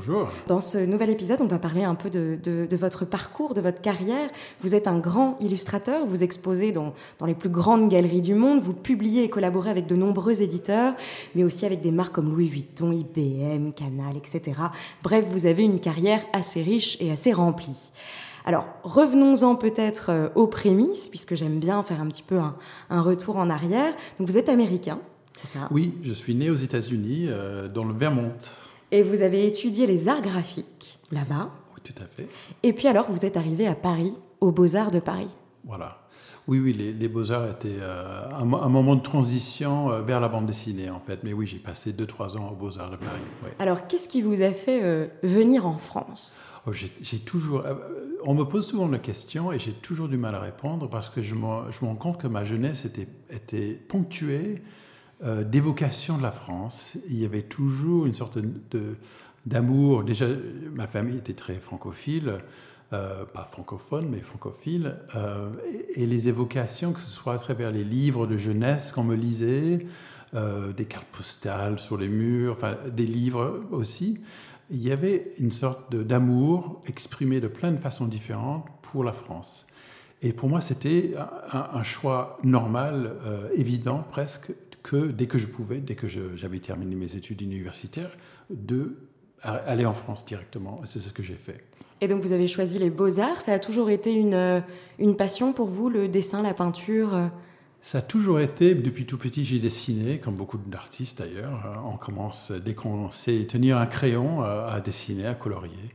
Bonjour. Dans ce nouvel épisode, on va parler un peu de, votre parcours, de votre carrière. Vous êtes un grand illustrateur, vous exposez dans, dans, les plus grandes galeries du monde, vous publiez et collaborez avec de nombreux éditeurs, mais aussi avec des marques comme Louis Vuitton, IBM, Canal, etc. Bref, vous avez une carrière assez riche et assez remplie. Alors, revenons-en peut-être euh, aux prémices, puisque j'aime bien faire un petit peu un, un retour en arrière. Donc, vous êtes américain, c'est ça? Oui, je suis né aux États-Unis, euh, dans le Vermont. Et vous avez étudié les arts graphiques là-bas. Oui, tout à fait. Et puis alors, vous êtes arrivé à Paris, aux Beaux-Arts de Paris. Voilà. Oui, oui, les, Beaux-Arts étaient euh, un, moment de transition euh, vers la bande dessinée, en fait. Mais oui, j'ai passé 2-3 ans aux Beaux-Arts de Paris. Alors, qu'est-ce qui vous a fait euh, venir en France? Oh, j'ai toujours, on me pose souvent la question et j'ai toujours du mal à répondre parce que je me, je me rends compte que ma jeunesse était, était ponctuée euh, d'évocation de la France. Il y avait toujours une sorte de, d'amour. Déjà, ma famille était très francophile, euh, pas francophone, mais francophile. Euh, et, les évocations, que ce soit à travers les livres de jeunesse qu'on me lisait, des cartes postales sur les murs, enfin, des livres aussi, il y avait une sorte d'amour exprimé de plein de façons différentes pour la France. Et pour moi, c'était un, choix normal, évident presque, que dès que je pouvais, dès que j'avais terminé mes études universitaires, de aller en France directement. C'est ce que j'ai fait. Et donc vous avez choisi les beaux-arts. Ça a toujours été une, euh, une passion pour vous, le dessin, la peinture euh? Ça a toujours été, depuis tout petit, j'ai dessiné, comme beaucoup d'artistes d'ailleurs. On commence, dès qu'on sait tenir un crayon, euh, à dessiner, à colorier.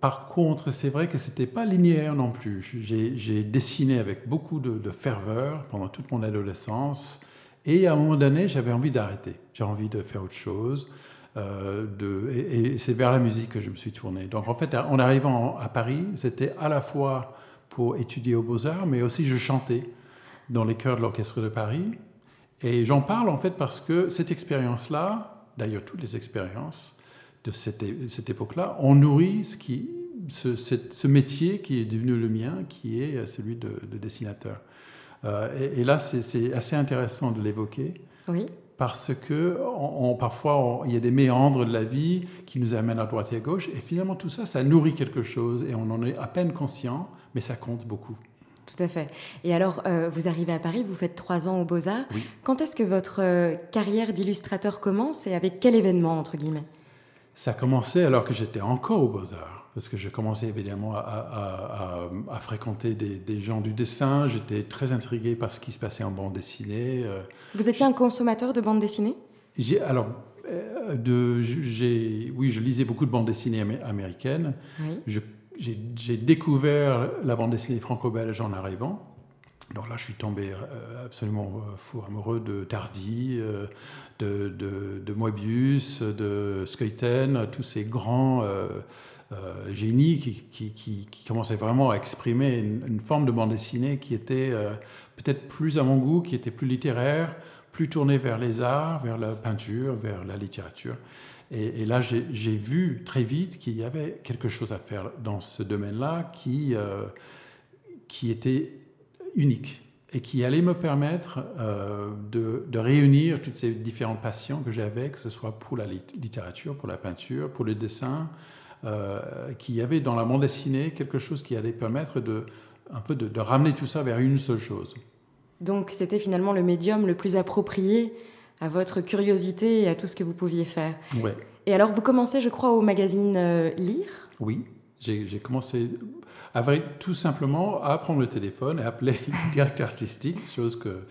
Par contre, c'est vrai que ce n'était pas linéaire non plus. J'ai dessiné avec beaucoup de, ferveur pendant toute mon adolescence. Et à un moment donné, j'avais envie d'arrêter. J'ai envie de faire autre chose. Euh, de, et, c'est vers la musique que je me suis tourné. Donc en fait, en arrivant à Paris, c'était à la fois pour étudier aux Beaux-Arts, mais aussi je chantais dans les chœurs de l'Orchestre de Paris. Et j'en parle en fait parce que cette expérience-là, d'ailleurs toutes les expériences de cette, cette époque-là, ont nourri ce, qui, ce, ce, métier qui est devenu le mien, qui est celui de, de dessinateur. Euh, et, là, c'est assez intéressant de l'évoquer. Oui. Parce que on, parfois, il y a des méandres de la vie qui nous amènent à droite et à gauche. Et finalement, tout ça, ça nourrit quelque chose. Et on en est à peine conscient, mais ça compte beaucoup. Tout à fait. Et alors, euh, vous arrivez à Paris, vous faites trois ans aux Beaux-Arts. Oui. Quand est-ce que votre euh, carrière d'illustrateur commence et avec quel événement, entre guillemets? Ça a commencé alors que j'étais encore aux Beaux-Arts parce que je commençais évidemment à, fréquenter des, gens du dessin. J'étais très intrigué par ce qui se passait en bande dessinée. Euh. Vous étiez un consommateur de bande dessinée? Alors, euh, de, oui, je lisais beaucoup de bandes dessinées américaines. J'ai découvert la bande dessinée franco-belge en arrivant. Donc là, je suis tombé euh, absolument fou amoureux de Tardy, de, de, Moebius, de Skeuten, tous ces grands euh, génie qui, qui, commençait vraiment à exprimer une, forme de bande dessinée qui était euh, peut-être plus à mon goût, qui était plus littéraire, plus tournée vers les arts, vers la peinture, vers la littérature. Et, là, j'ai vu très vite qu'il y avait quelque chose à faire dans ce domaine-là euh, qui était unique et qui allait me permettre de, de, réunir toutes ces différentes passions que j'avais, que ce soit pour la littérature, pour la peinture, pour le dessin, euh, qu'il y avait dans la bande dessinée quelque chose qui allait permettre de, un peu de, ramener tout ça vers une seule chose. Donc c'était finalement le médium le plus approprié à votre curiosité et à tout ce que vous pouviez faire. Ouais. Et alors vous commencez, je crois, au magazine euh, Lire? Oui, j'ai commencé vrai, tout simplement à prendre le téléphone et appeler le directeur artistique, chose que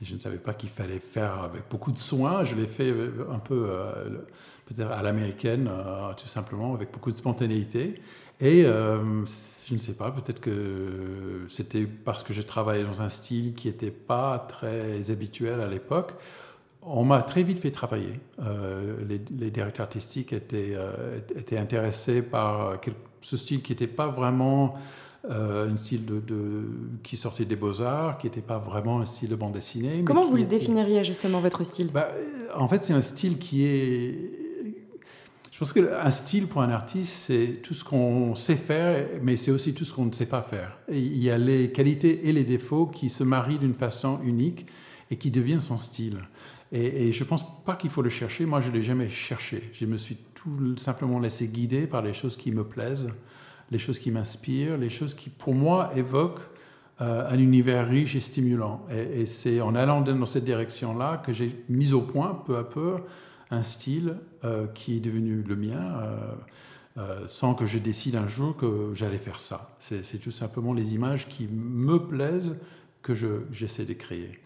je ne savais pas qu'il fallait faire avec beaucoup de soin. Je l'ai fait euh, un peu peut-être à l'américaine, euh, tout simplement, avec beaucoup de spontanéité. Et euh, je ne sais pas, peut-être que c'était parce que je travaillais dans un style qui n'était pas très habituel à l'époque. On m'a très vite fait travailler. les, directeurs artistiques étaient, étaient intéressés par ce style qui n'était pas vraiment un style de, qui sortait des beaux-arts, qui n'était pas vraiment un style de bande dessinée. Comment vous le définiriez justement, votre style? Bah, En fait, c'est un style qui est... Je pense qu'un style pour un artiste, c'est tout ce qu'on sait faire, mais c'est aussi tout ce qu'on ne sait pas faire. il y a les qualités et les défauts qui se marient d'une façon unique et qui deviennent son style. Et, je ne pense pas qu'il faut le chercher. Moi, je ne l'ai jamais cherché. Je me suis tout simplement laissé guider par les choses qui me plaisent les choses qui m'inspirent, les choses qui, pour moi, évoquent euh, un univers riche et stimulant. Et, c'est en allant dans cette direction-là que j'ai mis au point, peu à peu, un style euh, qui est devenu le mien. Euh, sans que je décide un jour que j'allais faire ça. C'est tout simplement les images qui me plaisent que j'essaie de créer.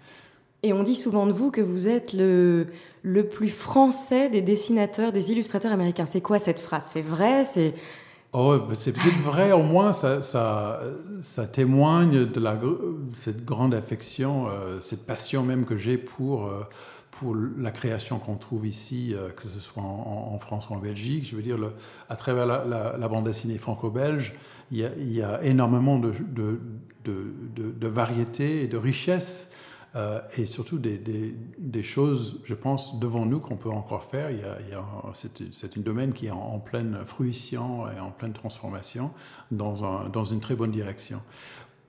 Et on dit souvent de vous que vous êtes le, le plus français des dessinateurs, des illustrateurs américains. C'est quoi cette phrase? C'est vrai? C'est Oh, c'est peut-être vrai, au moins ça, ça, ça, témoigne de la, cette grande affection, euh, cette passion même que j'ai pour, euh, pour la création qu'on trouve ici, euh, que ce soit en, France ou en Belgique. Je veux dire, le, à travers la, la, bande dessinée franco-belge, il, il, y a énormément de, de, de, de variété et de richesse euh, et surtout des, choses, je pense, devant nous qu'on peut encore faire. C'est, un domaine qui est en, pleine fruition et en pleine transformation dans, un, dans, une très bonne direction.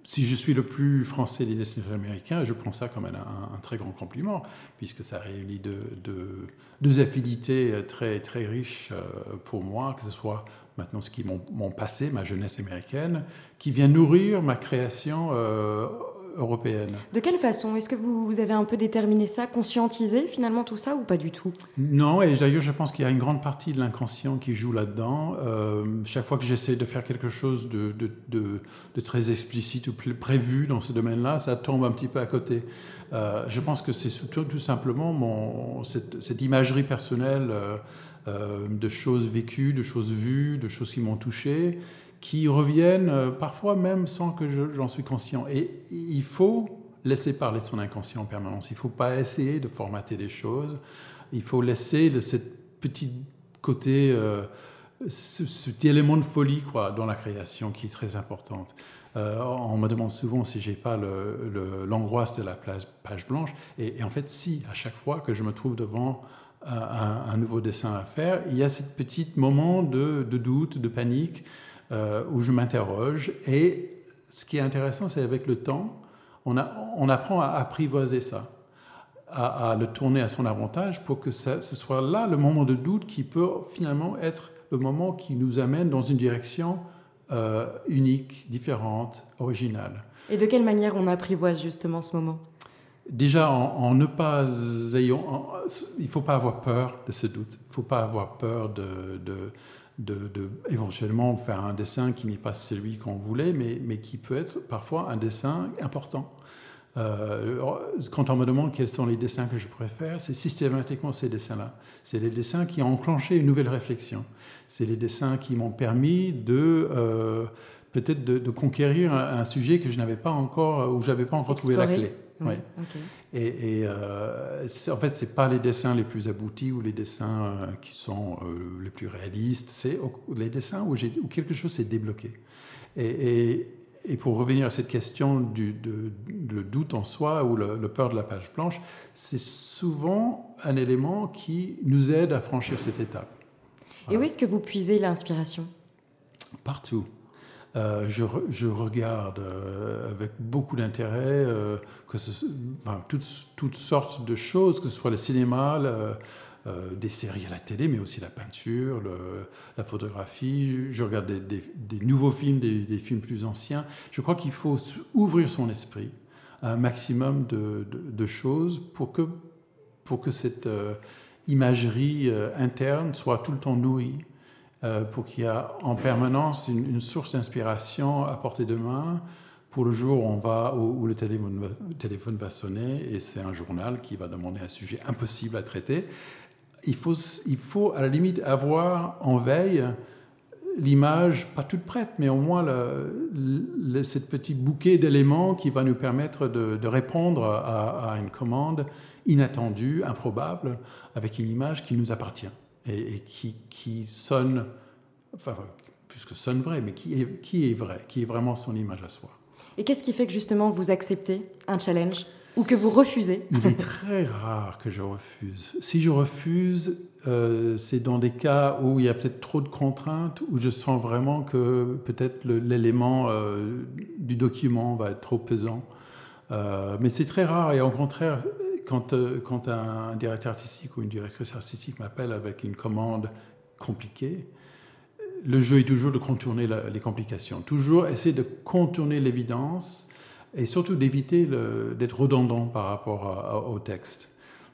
Si je suis le plus français des destinataires américains, je prends ça comme un, très grand compliment, puisque ça réunit deux, affinités très, riches euh, pour moi, que ce soit maintenant ce qui est mon passé, ma jeunesse américaine, qui vient nourrir ma création euh, européenne. De quelle façon? Est-ce que vous, avez un peu déterminé ça, conscientisé finalement tout ça ou pas du tout? Non, et d'ailleurs je pense qu'il y a une grande partie de l'inconscient qui joue là-dedans. Euh, chaque fois que j'essaie de faire quelque chose de, de, très explicite ou prévu dans ce domaine-là, ça tombe un petit peu à côté. Euh, je pense que c'est tout, tout, simplement mon, cette, imagerie personnelle euh, de choses vécues, de choses vues, de choses qui m'ont touché qui reviennent euh, parfois même sans que j'en suis conscient. Et il faut laisser parler son inconscient en permanence. Il ne faut pas essayer de formater les choses. Il faut laisser de ce petit côté, euh, élément de folie quoi, dans la création qui est très importante. Euh, on me demande souvent si j'ai pas l'angoisse de la page blanche. Et, en fait, si, à chaque fois que je me trouve devant un, nouveau dessin à faire, il y a ce petit moment de doute, de panique, euh, où je m'interroge. Et ce qui est intéressant, c'est avec le temps, on, a, on apprend à apprivoiser ça, à, le tourner à son avantage pour que ce soit là le moment de doute qui peut finalement être le moment qui nous amène dans une direction euh, unique, différente, originale. Et de quelle manière on apprivoise justement ce moment? Déjà, en, ne pas ayant, il faut pas avoir peur de ce doute. Il faut pas avoir peur de, de, de, éventuellement faire un dessin qui n'est pas celui qu'on voulait, mais, mais, qui peut être parfois un dessin important. Euh, quand on me demande quels sont les dessins que je préfère, c'est systématiquement ces dessins-là. C'est les dessins qui ont enclenché une nouvelle réflexion. C'est les dessins qui m'ont permis de euh, peut-être de, conquérir un, sujet que je n'avais pas encore, où j'avais pas encore trouvé la clé. Ouais. Et, euh, en fait, c'est pas les dessins les plus aboutis ou les dessins euh, qui sont euh, les plus réalistes. C'est les dessins où, où quelque chose s'est débloqué. Et, et, pour revenir à cette question du de, le doute en soi ou le, peur de la page blanche, c'est souvent un élément qui nous aide à franchir cette étape. Et où est-ce que vous puisez l'inspiration? Partout. Euh, je, regarde euh, avec beaucoup d'intérêt euh, toutes, sortes de choses, que ce soit le cinéma, des séries à la télé, mais aussi la peinture, la photographie. Je, regarde des, nouveaux films, des, films plus anciens. Je crois qu'il faut ouvrir son esprit à un maximum de, choses pour que, cette imagerie interne soit tout le temps nourrie pour qu'il y ait en permanence une, source d'inspiration à portée de main pour le jour où, on va, où, le, téléphone va, téléphone va sonner et c'est un journal qui va demander un sujet impossible à traiter. Il faut, il faut à la limite avoir en veille l'image, pas toute prête, mais au moins le, cette petit bouquet d'éléments qui va nous permettre de, répondre à, une commande inattendue, improbable, avec une image qui nous appartient et, qui, qui, sonne, enfin, puisque sonne vrai, mais qui est, qui est vrai, qui est vraiment son image à soi. Et qu'est-ce qui fait que justement vous acceptez un challenge ou que vous refusez Il est très rare que je refuse. Si je refuse, euh, c'est dans des cas où il y a peut-être trop de contraintes, où je sens vraiment que peut-être l'élément euh, du document va être trop pesant. Euh, mais c'est très rare et au contraire, quand, quand un directeur artistique ou une directrice artistique m'appelle avec une commande compliquée, le jeu est toujours de contourner les complications, toujours essayer de contourner l'évidence et surtout d'éviter d'être redondant par rapport au texte.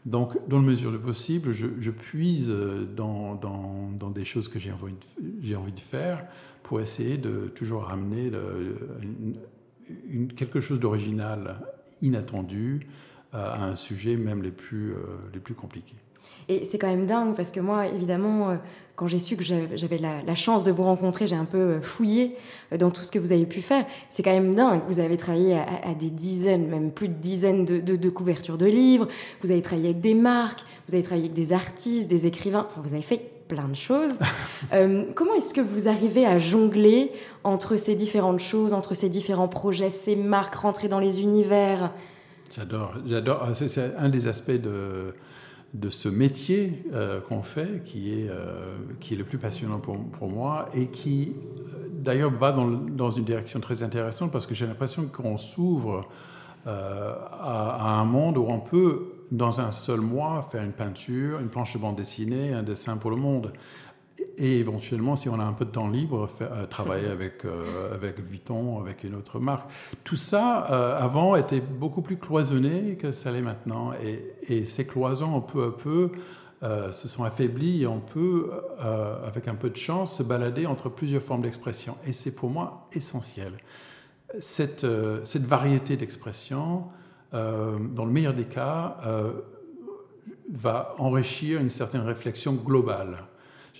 Donc, dans la mesure du possible, je, puise dans, dans, des choses que j'ai envie, envie de faire pour essayer de toujours ramener quelque chose d'original, inattendu, à un sujet même les plus, euh, les plus compliqués. Et c'est quand même dingue parce que moi, évidemment, euh, quand j'ai su que j'avais la, chance de vous rencontrer, j'ai un peu euh, fouillé dans tout ce que vous avez pu faire. C'est quand même dingue. Vous avez travaillé à, des dizaines, même plus de dizaines de, couvertures de livres. Vous avez travaillé avec des marques. Vous avez travaillé avec des artistes, des écrivains. vous avez fait plein de choses. comment est-ce que vous arrivez à jongler entre ces différentes choses, entre ces différents projets, ces marques, rentrer dans les univers? J'adore, j'adore. Ah, c'est un des aspects de ce métier euh, qu'on fait, qui est, euh, qui est le plus passionnant pour, pour moi et qui, euh, d'ailleurs, va dans, dans, une direction très intéressante parce que j'ai l'impression qu'on s'ouvre à, un monde où on peut, dans un seul mois, faire une peinture, une planche de bande dessinée, un dessin pour le monde et éventuellement, si on a un peu de temps libre, euh, travailler avec, euh, avec Vuitton, avec une autre marque. Tout ça, euh, avant, était beaucoup plus cloisonné que ça l'est maintenant. Et, et, ces cloisons, peu à peu, se sont affaiblies et on peut, avec un peu de chance, se balader entre plusieurs formes d'expression. Et c'est pour moi essentiel. Cette, cette variété d'expression, dans le meilleur des cas, va enrichir une certaine réflexion globale.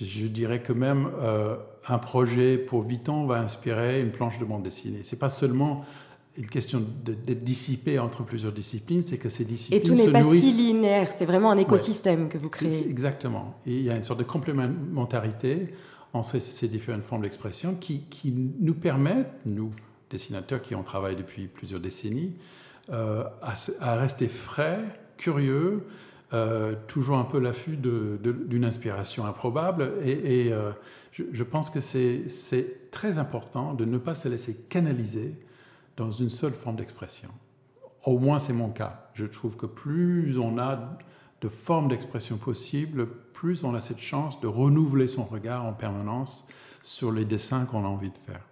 Je dirais que même euh, un projet pour Vuitton va inspirer une planche de bande dessinée. C'est pas seulement une question d'être dissipé entre plusieurs disciplines, c'est que ces disciplines Et tout n'est pas si linéaire, c'est vraiment un écosystème que vous créez. Exactement. Et il y a une sorte de complémentarité entre ces différentes formes d'expression qui, qui, nous permettent, nous, dessinateurs qui ont travaillé depuis plusieurs décennies, euh, à, à, rester frais, curieux, euh, toujours un peu l'affût d'une inspiration improbable. Et, euh, je, pense que c'est très important de ne pas se laisser canaliser dans une seule forme d'expression. Au moins, c'est mon cas. Je trouve que plus on a de formes d'expression possibles, plus on a cette chance de renouveler son regard en permanence sur les dessins qu'on a envie de faire.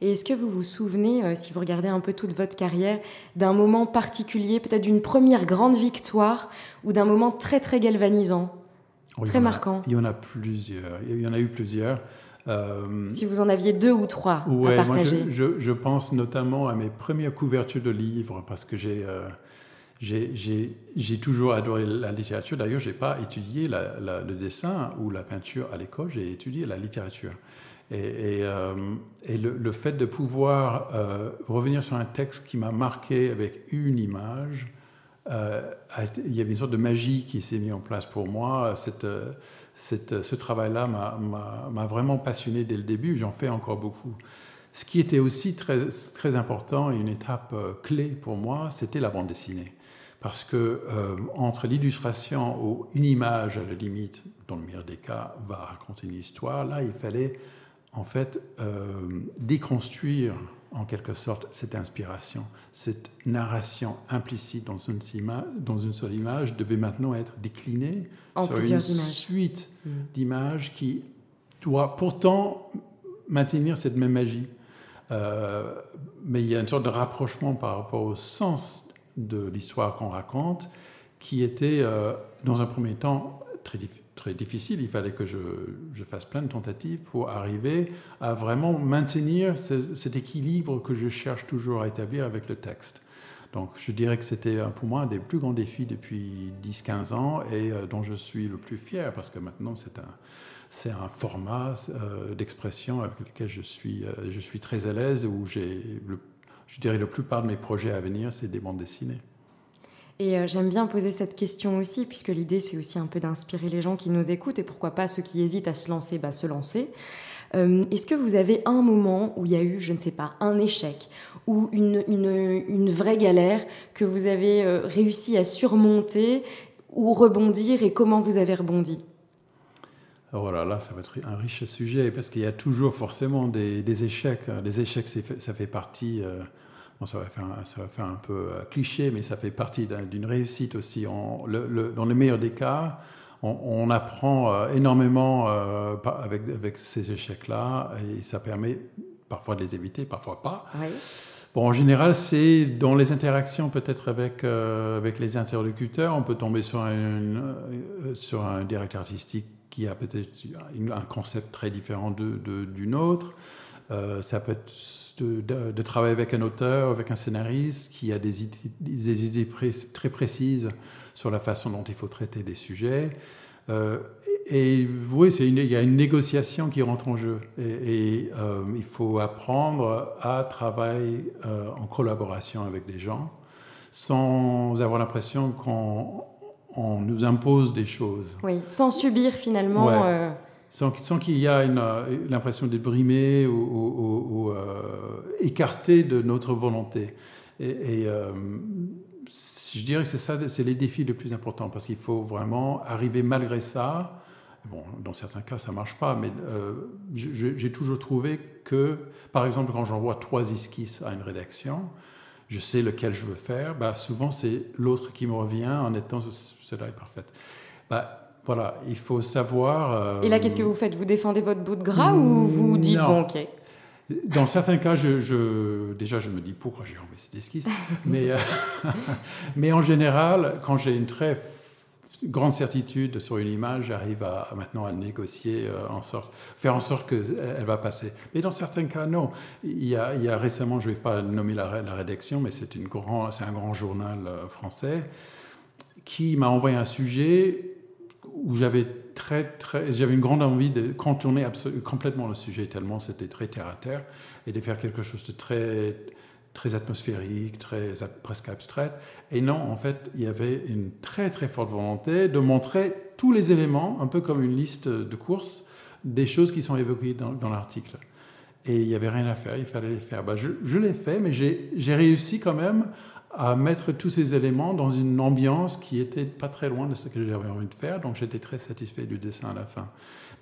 Et est-ce que vous vous souvenez, euh, si vous regardez un peu toute votre carrière, d'un moment particulier, peut-être d'une première grande victoire ou d'un moment très très galvanisant, très marquant Il y en a plusieurs. Il y en a eu plusieurs. Euh, si vous en aviez deux ou trois à partager. Moi je, pense notamment à mes premières couvertures de livres parce que j'ai euh, j'ai toujours adoré la littérature. D'ailleurs, je n'ai pas étudié le dessin ou la peinture à l'école, j'ai étudié la littérature. Et, euh, le, fait de pouvoir euh, revenir sur un texte qui m'a marqué avec une image, euh, il y avait une sorte de magie qui s'est mise en place pour moi. Ce travail-là m'a vraiment passionné dès le début, j'en fais encore beaucoup. Ce qui était aussi très, très important et une étape clé pour moi, c'était la bande dessinée. Parce que entre l'illustration ou une image, à la limite, dans le meilleur des cas, va raconter une histoire, là, il fallait en fait, euh, déconstruire en quelque sorte cette inspiration, cette narration implicite dans une, dans une seule image devait maintenant être déclinée en sur une suite mm. d'images qui doit pourtant maintenir cette même magie. Euh, mais il y a une sorte de rapprochement par rapport au sens de l'histoire qu'on raconte qui était, euh, dans un premier temps, très difficile très difficile. Il fallait que je, fasse plein de tentatives pour arriver à vraiment maintenir cet équilibre que je cherche toujours à établir avec le texte. Donc je dirais que c'était pour moi un des plus grands défis depuis 10-15 ans et euh, dont je suis le plus fier parce que maintenant c'est un, un format d'expression avec lequel je suis, je suis très à l'aise, où j'ai, je dirais, la plupart de mes projets à venir, c'est des bandes dessinées. Et j'aime bien poser cette question aussi, puisque l'idée, c'est aussi un peu d'inspirer les gens qui nous écoutent, et pourquoi pas ceux qui hésitent à se lancer, bah, se lancer. Euh, est-ce que vous avez un moment où il y a eu, je ne sais pas, un échec ou une, une, vraie galère que vous avez euh, réussi à surmonter ou rebondir et comment vous avez rebondi? Voilà, là, ça va être un riche sujet parce qu'il y a toujours forcément des, échecs. Les échecs, ça fait partie, euh, bon, ça, va faire, ça va faire un peu cliché, mais ça fait partie d'une réussite aussi. Dans le meilleur des cas, on, apprend euh, énormément euh, avec, avec, ces échecs-là et ça permet parfois de les éviter, parfois pas. Bon, en général, c'est dans les interactions peut-être avec, euh, avec les interlocuteurs, on peut tomber sur un, sur un directeur artistique qui a peut-être un concept très différent de, d'une autre. ça peut être de, travailler avec un auteur, avec un scénariste qui a des idées, des idées très précises sur la façon dont il faut traiter des sujets. Euh, et oui, il y a une négociation qui rentre en jeu. Et, euh, il faut apprendre à travailler euh, en collaboration avec des gens sans avoir l'impression qu'on nous impose des choses. Oui, sans subir finalement. Sans, qu'il y ait l'impression d'être brimé ou, écarté de notre volonté. Et, je dirais que c'est ça, c'est les défis les plus importants parce qu'il faut vraiment arriver malgré ça. Bon, dans certains cas, ça marche pas, mais euh, j'ai toujours trouvé que, par exemple, quand j'envoie trois esquisses à une rédaction, je sais lequel je veux faire. Bah, souvent, c'est l'autre qui me revient en étant cela est parfait. Bah, voilà, il faut savoir. Euh, Et là, qu'est-ce que vous faites? Vous défendez votre bout de gras ou vous dites bon, ok dans certains cas, je, déjà, je me dis pourquoi j'ai envoyé cette esquisse? mais, euh, mais en général, quand j'ai une très grande certitude sur une image, j'arrive à, maintenant à négocier, euh, en sorte, faire en sorte qu'elle va passer. Mais dans certains cas, non. Il y a, il y a récemment, je ne vais pas nommer la, la rédaction, mais c'est un grand journal français qui m'a envoyé un sujet où j'avais très, très, j'avais une grande envie de contourner complètement le sujet tellement c'était très terre à terre et de faire quelque chose de très, très atmosphérique, très presque abstrait. Et non, en fait, il y avait une très très forte volonté de montrer tous les éléments, un peu comme une liste de courses, des choses qui sont évoquées dans, l'article. Et il n'y avait rien à faire, il fallait les faire. Bah, je, je l'ai fait, mais j'ai réussi quand même à mettre tous ces éléments dans une ambiance qui était pas très loin de ce que j'avais envie de faire. Donc j'étais très satisfait du dessin à la fin.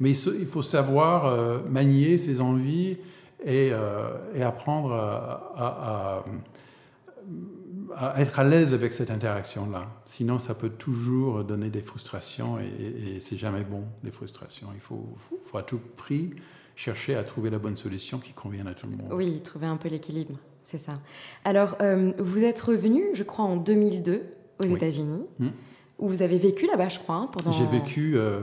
Mais il faut savoir euh, manier ses envies et, euh, apprendre à, être à l'aise avec cette interaction-là. Sinon, ça peut toujours donner des frustrations et, c'est jamais bon, les frustrations. Il faut à tout prix chercher à trouver la bonne solution qui convienne à tout le monde. Oui, trouver un peu l'équilibre. C'est ça. Alors, euh, vous êtes revenu, je crois, en 2002 aux États-Unis, hmm. où vous avez vécu là-bas, je crois, hein, pendant. J'ai vécu. Euh,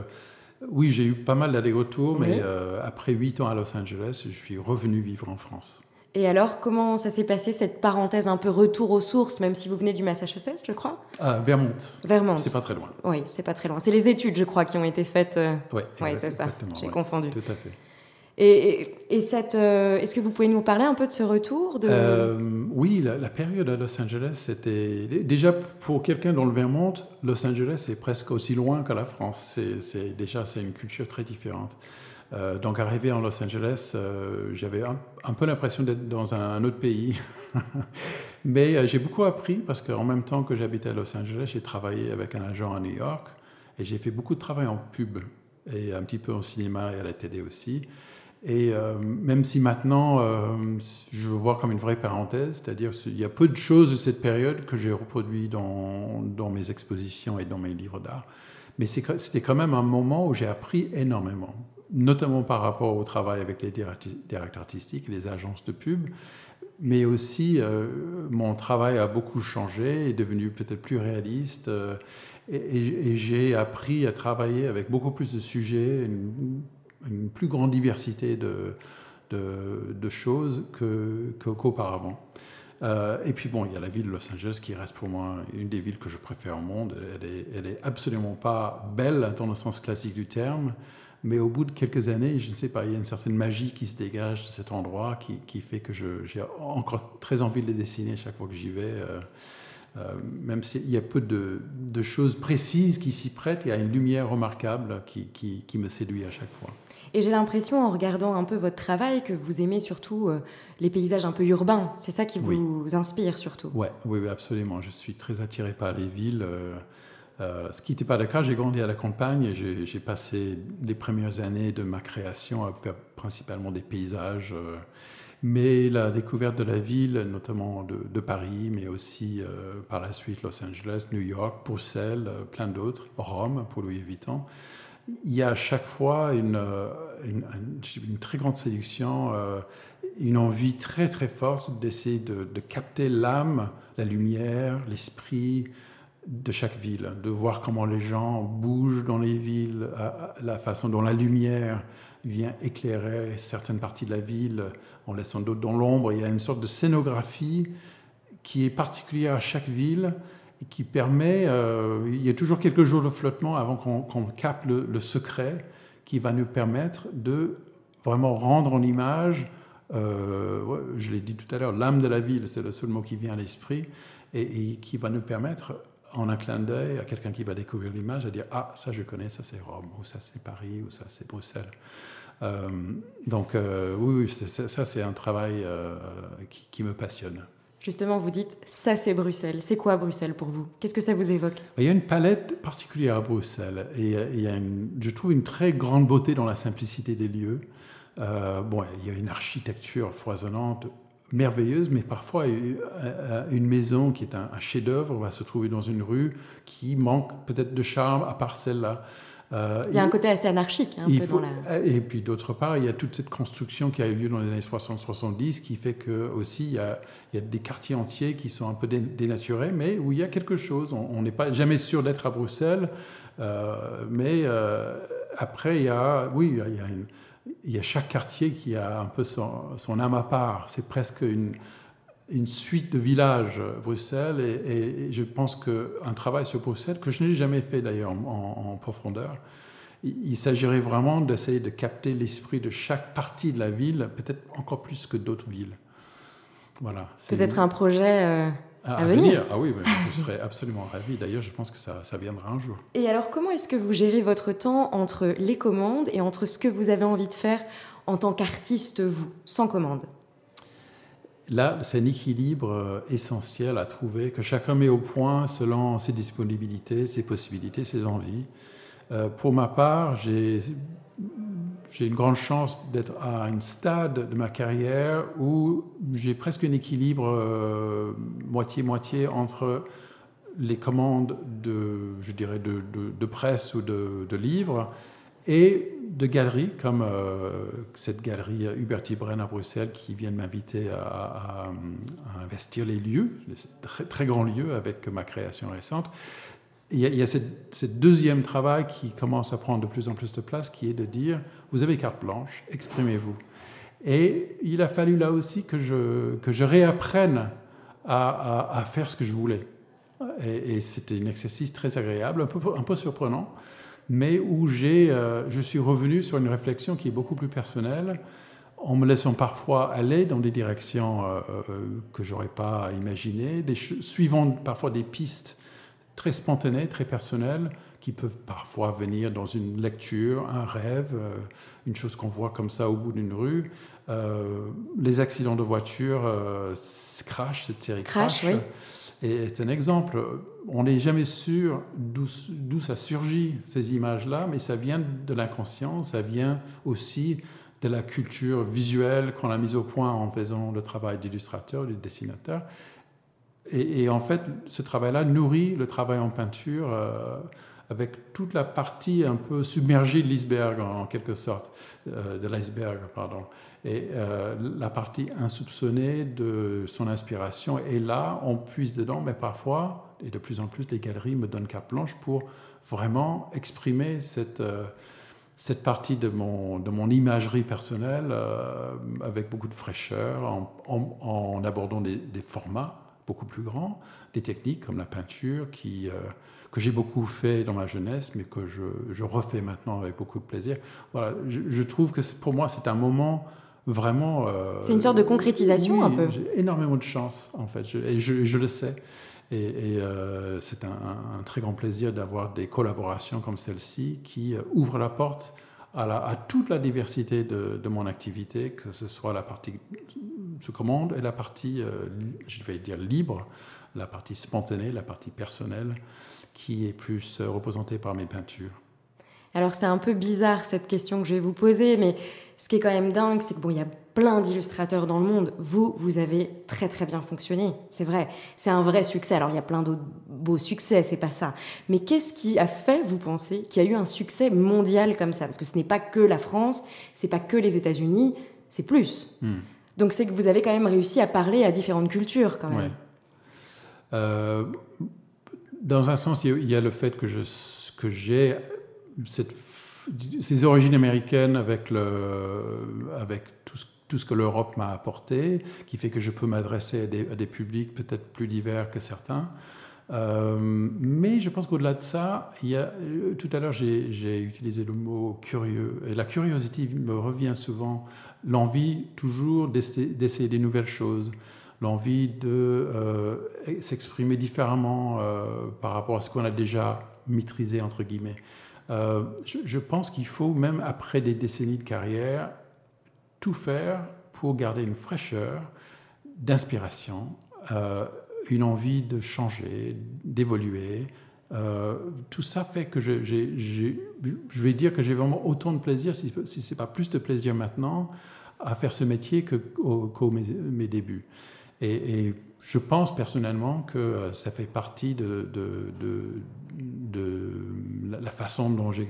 oui, j'ai eu pas mal d'allers-retours, mais euh, après huit ans à Los Angeles, je suis revenu vivre en France. Et alors, comment ça s'est passé, cette parenthèse un peu retour aux sources, même si vous venez du Massachusetts, je crois? Ah, Vermont. Vermont. C'est pas très loin. Oui, c'est pas très loin. C'est les études, je crois, qui ont été faites. Oui, ouais, c'est ça. J'ai confondu. Tout à fait. Et, euh, est-ce que vous pouvez nous parler un peu de ce retour. Euh, oui, la, période à Los Angeles, c'était déjà pour quelqu'un dans le Vermont, Los Angeles est presque aussi loin que la France. C'est déjà c'est une culture très différente. Euh, donc arrivé en Los Angeles, j'avais un, peu l'impression d'être dans un, autre pays. Mais j'ai beaucoup appris parce qu'en même temps que j'habitais à Los Angeles, j'ai travaillé avec un agent à New York et j'ai fait beaucoup de travail en pub et un petit peu au cinéma et à la télé aussi. Et euh, même si maintenant, euh, je veux voir comme une vraie parenthèse, c'est-à-dire qu'il y a peu de choses de cette période que j'ai reproduit dans, mes expositions et dans mes livres d'art. Mais c'était quand même un moment où j'ai appris énormément, notamment par rapport au travail avec les directeurs artistiques, les agences de pub, mais aussi euh, mon travail a beaucoup changé, est devenu peut-être plus réaliste. et, j'ai appris à travailler avec beaucoup plus de sujets, une plus grande diversité de, choses qu'auparavant. Euh, et puis bon, il y a la ville de Los Angeles qui reste pour moi une des villes que je préfère au monde. Elle est, absolument pas belle dans le sens classique du terme, Mais au bout de quelques années, je ne sais pas, il y a une certaine magie qui se dégage de cet endroit qui, fait que j'ai encore très envie de les dessiner chaque fois que j'y vais. Euh, euh, même s'il y a peu de, choses précises qui s'y prêtent, il y a une lumière remarquable qui me séduit à chaque fois. Et j'ai l'impression, en regardant un peu votre travail, que vous aimez surtout euh, les paysages un peu urbains. C'est ça qui vous inspire surtout. Ouais, oui, absolument. Je suis très attiré par les villes. Euh, ce qui n'était pas le cas, j'ai grandi à la campagne et j'ai passé les premières années de ma création à faire principalement des paysages. Euh, mais la découverte de la ville, notamment de, Paris, mais aussi euh, par la suite Los Angeles, New York, Bruxelles, plein d'autres, Rome pour Louis Vuitton, il y a à chaque fois une, une, une très grande séduction, une envie très très forte d'essayer de, de capter l'âme, la lumière, l'esprit, de chaque ville, de voir comment les gens bougent dans les villes, la façon dont la lumière vient éclairer certaines parties de la ville en laissant d'autres dans l'ombre. Il y a une sorte de scénographie qui est particulière à chaque ville qui permet, euh, il y a toujours quelques jours de flottement avant qu'on capte le, secret qui va nous permettre de vraiment rendre en image, euh, je l'ai dit tout à l'heure, l'âme de la ville, c'est le seul mot qui vient à l'esprit, et, qui va nous permettre en un clin d'œil à quelqu'un qui va découvrir l'image, à dire Ah, ça je connais, ça c'est Rome, ou ça c'est Paris, ou ça c'est Bruxelles. Euh, donc, oui, ça c'est un travail qui, me passionne. Justement, vous dites Ça c'est Bruxelles. C'est quoi Bruxelles pour vous? Qu'est-ce que ça vous évoque? Il y a une palette particulière à Bruxelles, et a je trouve une très grande beauté dans la simplicité des lieux. bon, il y a une architecture foisonnante merveilleuse, mais parfois euh, euh, une maison qui est un, chef-d'œuvre va se trouver dans une rue qui manque peut-être de charme à part celle-là. Euh, il y a un côté assez anarchique. Hein, un peu dans la... Et puis d'autre part, il y a toute cette construction qui a eu lieu dans les années 60-70 qui fait que aussi il y, a, il y, a, des quartiers entiers qui sont un peu dénaturés, mais où il y a quelque chose. On n'est pas jamais sûr d'être à Bruxelles, mais après il y a, oui, il y a une, il y a chaque quartier qui a un peu son, son âme à part. C'est presque une, une, suite de villages, Bruxelles, et, je pense qu'un travail sur Bruxelles, que je n'ai jamais fait d'ailleurs en, profondeur, il, s'agirait vraiment d'essayer de capter l'esprit de chaque partie de la ville, peut-être encore plus que d'autres villes. Voilà. Peut-être un projet euh, à, venir. Ah oui, je serais absolument ravi. D'ailleurs, je pense que ça, viendra un jour. Et alors, comment est-ce que vous gérez votre temps entre les commandes et entre ce que vous avez envie de faire en tant qu'artiste, vous, sans commande? Là, c'est un équilibre euh, essentiel à trouver, que chacun met au point selon ses disponibilités, ses possibilités, ses envies. Euh, pour ma part, j'ai une grande chance d'être à un stade de ma carrière où j'ai presque un équilibre euh, moitié-moitié entre les commandes de, je dirais, de, presse ou de, livres et de galeries comme euh, cette galerie Huberti Brenn à Bruxelles qui vient de m'inviter à, investir les lieux, très, très grands lieux avec ma création récente il y a, il ce deuxième travail qui commence à prendre de plus en plus de place, qui est de dire, vous avez carte blanche, exprimez-vous. Et il a fallu là aussi que je, que je réapprenne à, faire ce que je voulais. Et, c'était un exercice très agréable, un peu, un peu surprenant, mais où j'ai, euh, je suis revenu sur une réflexion qui est beaucoup plus personnelle, en me laissant parfois aller dans des directions euh, euh, que j'aurais pas imaginées, des, suivant parfois des pistes très spontanés, très personnels, qui peuvent parfois venir dans une lecture, un rêve, euh, une chose qu'on voit comme ça au bout d'une rue. Euh, les accidents de voiture, Crash, cette série Crash, Crash est un exemple. On n'est jamais sûr d'où ça surgit, ces images-là, mais ça vient de l'inconscient, ça vient aussi de la culture visuelle qu'on a mise au point en faisant le travail d'illustrateur, de dessinateur. Et, en fait, ce travail-là nourrit le travail en peinture euh, avec toute la partie un peu submergée de l'iceberg, en, quelque sorte, euh, de l'iceberg, pardon. Et euh, la partie insoupçonnée de son inspiration. Et là, on puise dedans, mais parfois, et de plus en plus, les galeries me donnent carte blanche pour vraiment exprimer cette cette partie de mon, de mon imagerie personnelle avec beaucoup de fraîcheur, en, abordant des, formats beaucoup plus grand, des techniques comme la peinture qui, que j'ai beaucoup fait dans ma jeunesse, mais que je, je, refais maintenant avec beaucoup de plaisir. Voilà, je, trouve que pour moi, c'est un moment vraiment... c'est une sorte de concrétisation un peu. J'ai énormément de chance, en fait, et je, le sais. Et, c'est un, très grand plaisir d'avoir des collaborations comme celle-ci qui ouvrent la porte à, toute la diversité de, mon activité, que ce soit la partie sous commande et la partie, euh, je vais dire, libre, la partie spontanée, la partie personnelle, qui est plus euh, représentée par mes peintures. Alors c'est un peu bizarre cette question que je vais vous poser, mais ce qui est quand même dingue, c'est que bon, il y a plein d'illustrateurs dans le monde. Vous, vous avez très très bien fonctionné, c'est vrai. C'est un vrai succès. Alors il y a plein d'autres beaux succès, c'est pas ça. Mais qu'est-ce qui a fait, vous pensez, qu'il y a eu un succès mondial comme ça? Parce que ce n'est pas que la France, c'est pas que les États-Unis, c'est plus. Hmm. Donc c'est que vous avez quand même réussi à parler à différentes cultures quand même. Euh, dans un sens, il y a le fait que je que j'ai ces origines américaines avec, le, avec tout, ce, tout ce que l'Europe m'a apporté, qui fait que je peux m'adresser à des, publics peut-être plus divers que certains. Euh, mais je pense qu'au-delà de ça, il y a, tout à l'heure j'ai utilisé le mot curieux. Et la curiosité me revient souvent, l'envie toujours d'essayer des nouvelles choses, l'envie de euh, s'exprimer différemment euh, par rapport à ce qu'on a déjà maîtrisé, entre guillemets. Euh, je, pense qu'il faut, même après des décennies de carrière, tout faire pour garder une fraîcheur d'inspiration, euh, une envie de changer, d'évoluer. Euh, tout ça fait que je, vais dire que j'ai vraiment autant de plaisir, si, si ce n'est pas plus de plaisir maintenant, à faire ce métier qu'au mes, débuts. Et, je pense personnellement que ça fait partie de la façon dont je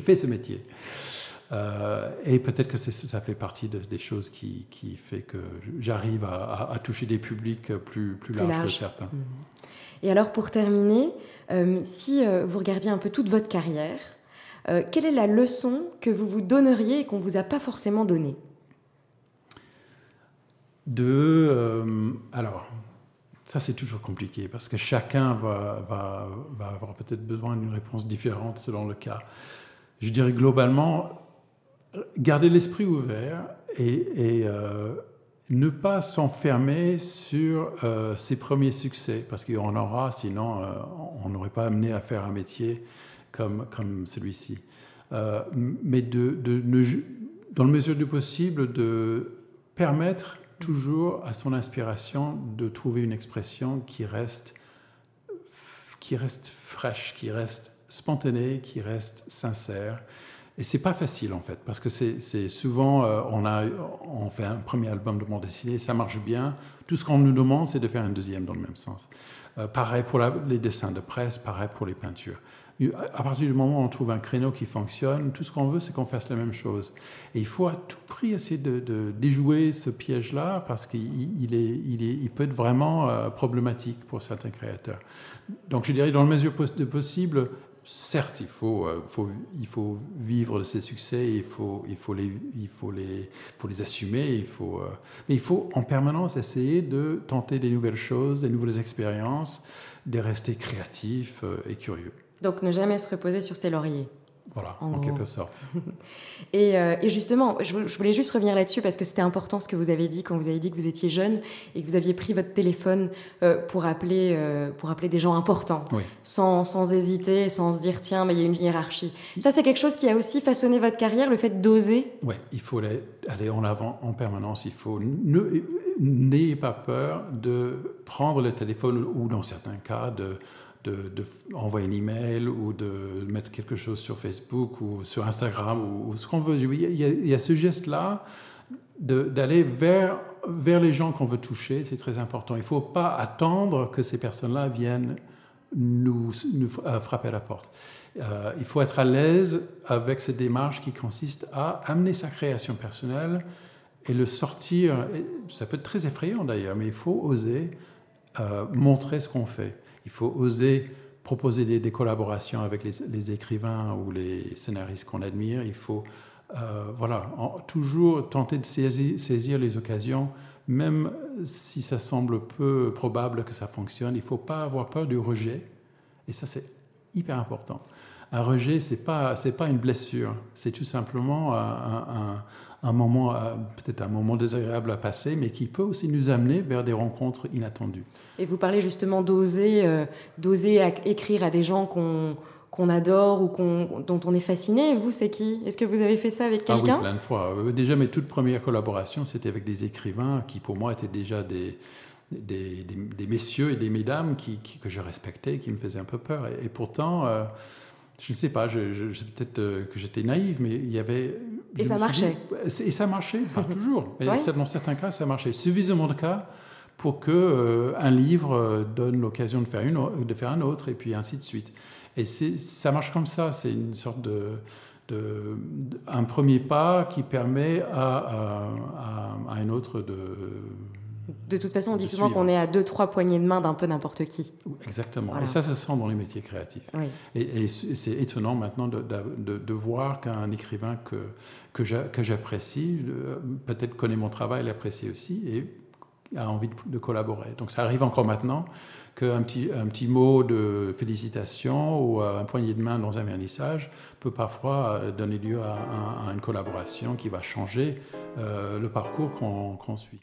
fais ce métier. Euh, et peut-être que ça fait partie des choses qui, qui fait que j'arrive à, toucher des publics plus, plus, larges que certains. Mhm. Et alors pour terminer, euh, si euh, vous regardiez un peu toute votre carrière, quelle est la leçon que vous vous donneriez et qu'on ne vous a pas forcément donnée? De... alors, ça, c'est toujours compliqué parce que chacun va, avoir peut-être besoin d'une réponse différente selon le cas. Je dirais globalement, garder l'esprit ouvert et, euh, ne pas s'enfermer sur euh, ses premiers succès parce qu'il en aura, sinon euh, on n'aurait pas amené à faire un métier comme, comme celui-ci. mais de, dans la mesure du possible, de permettre toujours à son inspiration de trouver une expression qui reste, qui reste fraîche, qui reste spontanée, qui reste sincère. Et c'est pas facile en fait, parce que c'est souvent, euh, on, a, on fait un premier album de bande dessinée, ça marche bien. Tout ce qu'on nous demande, c'est de faire un deuxième dans le même sens. Euh, pareil pour les dessins de presse, pareil pour les peintures à partir du moment où on trouve un créneau qui fonctionne, tout ce qu'on veut, c'est qu'on fasse la même chose. Et il faut à tout prix essayer de, déjouer ce piège-là parce qu'il il est, il est, il peut être vraiment euh, problématique pour certains créateurs. Donc je dirais, dans la mesure de possible, certes, il faut, euh, faut, il faut vivre de ses succès, il faut, il faut, les, il faut, les, faut les assumer, il faut, euh, mais il faut en permanence essayer de tenter des nouvelles choses, des nouvelles expériences, de rester créatif et curieux. Donc ne jamais se reposer sur ses lauriers. Voilà, en, quelque sorte. Euh, et, justement, je, voulais juste revenir là-dessus parce que c'était important ce que vous avez dit quand vous avez dit que vous étiez jeune et que vous aviez pris votre téléphone euh, pour, appeler, euh, pour appeler des gens importants, sans, sans, hésiter, sans se dire tiens, mais il y a une hiérarchie. Ça, c'est quelque chose qui a aussi façonné votre carrière, le fait d'oser? Oui, il faut aller en avant en permanence. Il faut n'ayez pas peur de prendre le téléphone ou dans certains cas de d'envoyer de, un email ou de mettre quelque chose sur Facebook ou sur Instagram ou, ce qu'on veut. Il y, a, il y a ce geste-là d'aller vers, vers les gens qu'on veut toucher, c'est très important. Il ne faut pas attendre que ces personnes-là viennent nous, nous euh, frapper à la porte. Euh, il faut être à l'aise avec cette démarche qui consiste à amener sa création personnelle et le sortir. Ça peut être très effrayant d'ailleurs, mais il faut oser euh, montrer ce qu'on fait. Il faut oser proposer des, collaborations avec les, écrivains ou les scénaristes qu'on admire. Il faut euh, voilà, toujours tenter de saisir, les occasions même si ça semble peu probable que ça fonctionne, il ne faut pas avoir peur du rejet. Et ça, c'est hyper important. Un rejet, ce n'est pas, pas une blessure, c'est tout simplement un, un, moment, peut-être un moment désagréable à passer, mais qui peut aussi nous amener vers des rencontres inattendues. Et vous parlez justement d'oser, euh, d'oser écrire à des gens qu'on qu'on adore ou dont on est fasciné. Vous, c'est qui? Est-ce que vous avez fait ça avec quelqu'un ah oui, plein de fois. Euh, déjà, mes toutes premières collaborations, c'était avec des écrivains qui, pour moi, étaient déjà des, des, des, messieurs et des mesdames qui, que je respectais, qui me faisaient un peu peur. Et, pourtant, euh, je ne sais pas, je, peut-être euh, que j'étais naïve, mais il y avait... Et ça marchait. et ça marchait, pas toujours. Mais dans certains cas, ça marchait. Suffisamment de cas pour que un livre donne l'occasion de faire, une, de faire un autre, et puis ainsi de suite. Et ça marche comme ça, c'est une sorte de, de, un premier pas qui permet à, à, à un autre de... De toute façon, on dit souvent qu'on est à deux, trois poignées de main d'un peu n'importe qui. Exactement. Et ça, se sent dans les métiers créatifs. Et, c'est étonnant maintenant de, de, de voir qu'un écrivain que, que j'apprécie, peut-être connaît mon travail, l'apprécie aussi, et a envie de, collaborer. Donc ça arrive encore maintenant qu'un petit, un petit mot de félicitation ou un poignet de main dans un vernissage peut parfois euh, donner lieu à, une collaboration qui va changer euh, le parcours qu'on suit.